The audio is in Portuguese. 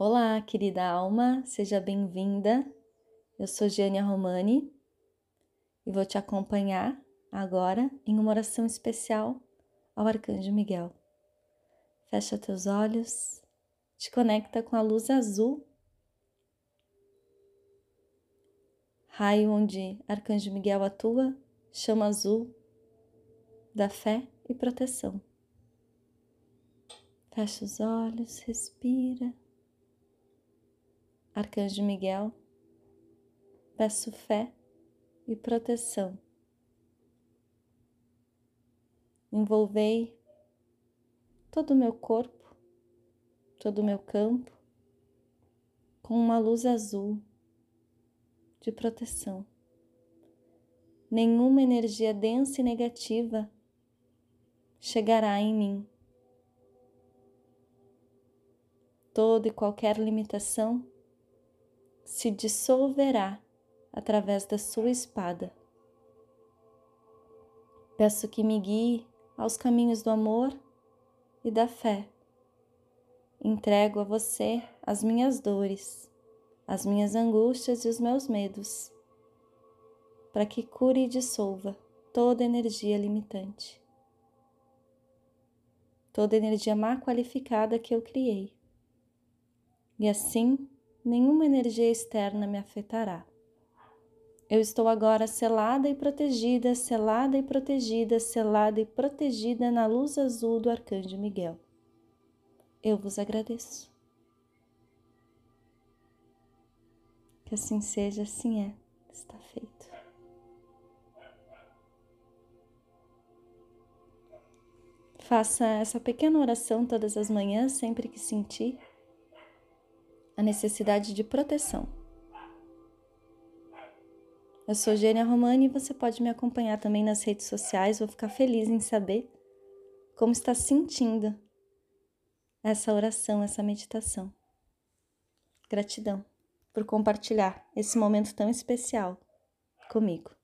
Olá, querida alma, seja bem-vinda. Eu sou Giania Romani e vou te acompanhar agora em uma oração especial ao Arcanjo Miguel. Fecha teus olhos, te conecta com a luz azul, raio onde Arcanjo Miguel atua, chama azul da fé e proteção. Fecha os olhos, respira. Arcanjo Miguel, peço fé e proteção. Envolvei todo o meu corpo, todo o meu campo com uma luz azul de proteção. Nenhuma energia densa e negativa chegará em mim. Toda e qualquer limitação se dissolverá através da sua espada. Peço que me guie aos caminhos do amor e da fé. Entrego a você as minhas dores, as minhas angústias e os meus medos, para que cure e dissolva toda energia limitante toda energia má qualificada que eu criei. E assim, nenhuma energia externa me afetará. Eu estou agora selada e protegida, selada e protegida, selada e protegida na luz azul do Arcanjo Miguel. Eu vos agradeço. Que assim seja, assim é, está feito. Faça essa pequena oração todas as manhãs, sempre que sentir a necessidade de proteção. Eu sou Gênia Romani e você pode me acompanhar também nas redes sociais. Vou ficar feliz em saber como está sentindo essa oração, essa meditação. Gratidão por compartilhar esse momento tão especial comigo.